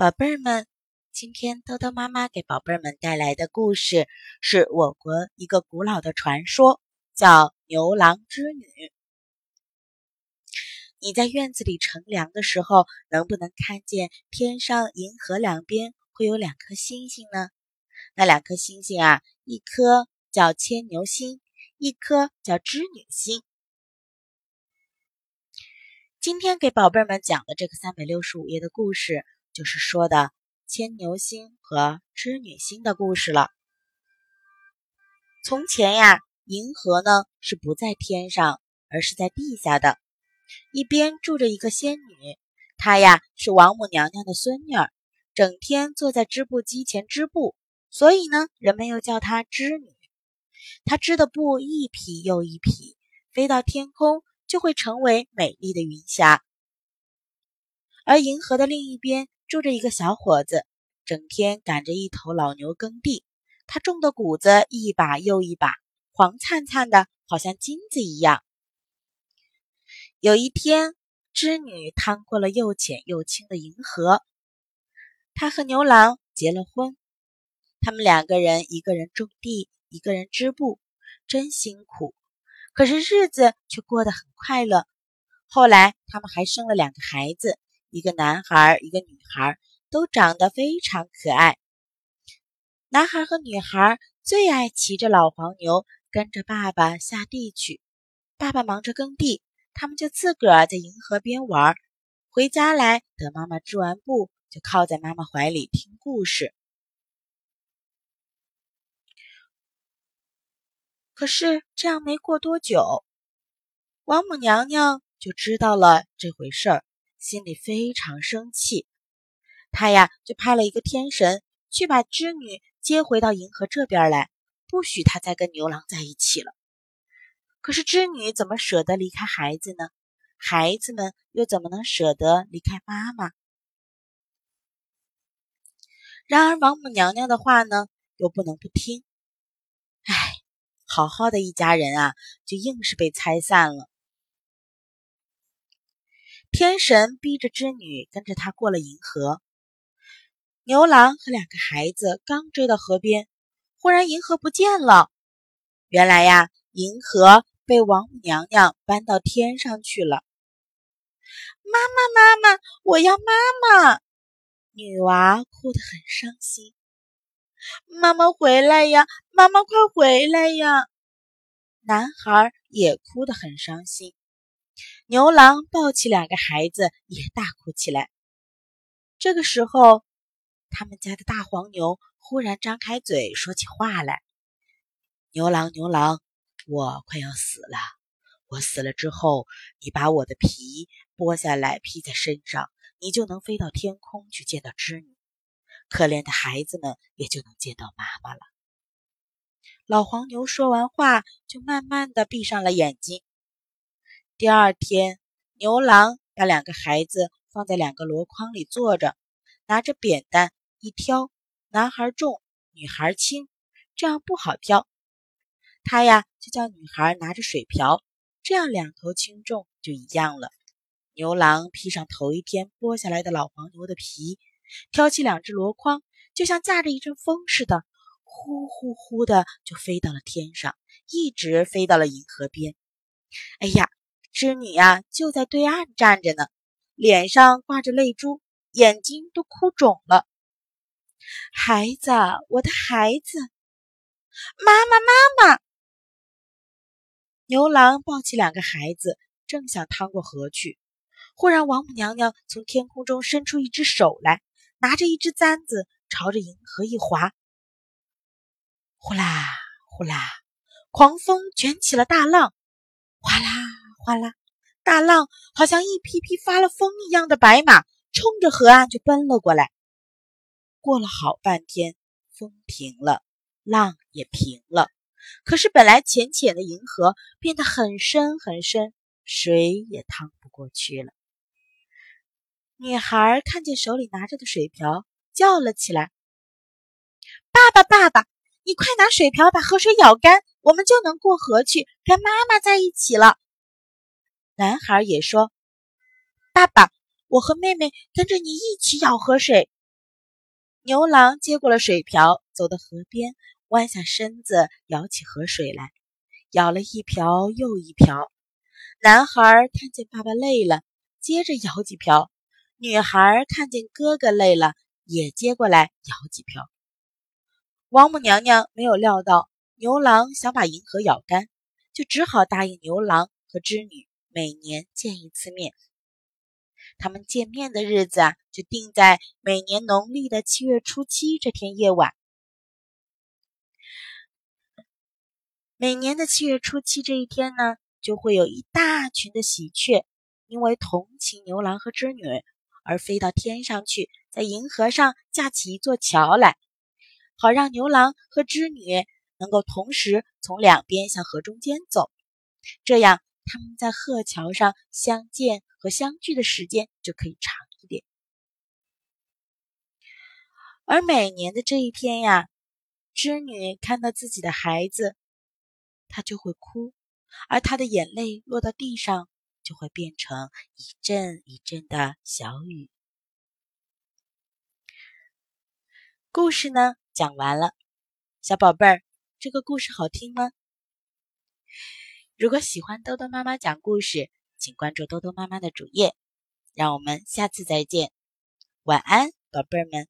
宝贝儿们，今天豆豆妈妈给宝贝儿们带来的故事是我国一个古老的传说，叫牛郎织女。你在院子里乘凉的时候，能不能看见天上银河两边会有两颗星星呢？那两颗星星啊，一颗叫牵牛星，一颗叫织女星。今天给宝贝儿们讲的这个三百六十五页的故事。就是说的牵牛星和织女星的故事了。从前呀，银河呢是不在天上，而是在地下的。一边住着一个仙女，她呀是王母娘娘的孙女儿，整天坐在织布机前织布，所以呢，人们又叫她织女。她织的布一匹又一匹，飞到天空就会成为美丽的云霞。而银河的另一边。住着一个小伙子，整天赶着一头老牛耕地。他种的谷子一把又一把，黄灿灿的，好像金子一样。有一天，织女趟过了又浅又清的银河，她和牛郎结了婚。他们两个人，一个人种地，一个人织布，真辛苦。可是日子却过得很快乐。后来，他们还生了两个孩子。一个男孩，一个女孩，都长得非常可爱。男孩和女孩最爱骑着老黄牛，跟着爸爸下地去。爸爸忙着耕地，他们就自个儿在银河边玩。回家来，等妈妈织完布，就靠在妈妈怀里听故事。可是这样没过多久，王母娘娘就知道了这回事儿。心里非常生气，他呀就派了一个天神去把织女接回到银河这边来，不许她再跟牛郎在一起了。可是织女怎么舍得离开孩子呢？孩子们又怎么能舍得离开妈妈？然而王母娘娘的话呢，又不能不听。唉，好好的一家人啊，就硬是被拆散了。天神逼着织女跟着他过了银河。牛郎和两个孩子刚追到河边，忽然银河不见了。原来呀，银河被王母娘娘搬到天上去了。妈妈，妈妈，我要妈妈！女娃哭得很伤心。妈妈回来呀，妈妈快回来呀！男孩也哭得很伤心。牛郎抱起两个孩子，也大哭起来。这个时候，他们家的大黄牛忽然张开嘴说起话来：“牛郎，牛郎，我快要死了。我死了之后，你把我的皮剥下来披在身上，你就能飞到天空去见到织女，可怜的孩子们也就能见到妈妈了。”老黄牛说完话，就慢慢的闭上了眼睛。第二天，牛郎把两个孩子放在两个箩筐里坐着，拿着扁担一挑，男孩重，女孩轻，这样不好挑。他呀就叫女孩拿着水瓢，这样两头轻重就一样了。牛郎披上头一天剥下来的老黄牛的皮，挑起两只箩筐，就像驾着一阵风似的，呼呼呼的就飞到了天上，一直飞到了银河边。哎呀！织女呀，就在对岸站着呢，脸上挂着泪珠，眼睛都哭肿了。孩子，我的孩子，妈妈，妈妈！牛郎抱起两个孩子，正想趟过河去，忽然王母娘娘从天空中伸出一只手来，拿着一只簪子，朝着银河一划，呼啦呼啦，狂风卷起了大浪，哗啦。哗啦，大浪好像一匹匹发了疯一样的白马，冲着河岸就奔了过来。过了好半天，风停了，浪也平了。可是本来浅浅的银河变得很深很深，水也趟不过去了。女孩看见手里拿着的水瓢，叫了起来：“爸爸，爸爸，你快拿水瓢把河水舀干，我们就能过河去跟妈妈在一起了。”男孩也说：“爸爸，我和妹妹跟着你一起舀河水，牛郎接过了水瓢，走到河边，弯下身子舀起河水来，舀了一瓢又一瓢。男孩看见爸爸累了，接着舀几瓢；女孩看见哥哥累了，也接过来舀几瓢。王母娘娘没有料到牛郎想把银河舀干，就只好答应牛郎和织女每年见一次面。他们见面的日子啊，就定在每年农历的七月初七这天夜晚。每年的七月初七这一天呢，就会有一大群的喜鹊，因为同情牛郎和织女，而飞到天上去，在银河上架起一座桥来，好让牛郎和织女能够同时从两边向河中间走，这样。他们在鹤桥上相见和相聚的时间就可以长一点，而每年的这一天呀，织女看到自己的孩子，她就会哭，而她的眼泪落到地上，就会变成一阵一阵的小雨。故事呢讲完了，小宝贝儿，这个故事好听吗？如果喜欢豆豆妈妈讲故事，请关注豆豆妈妈的主页。让我们下次再见，晚安，宝贝儿们。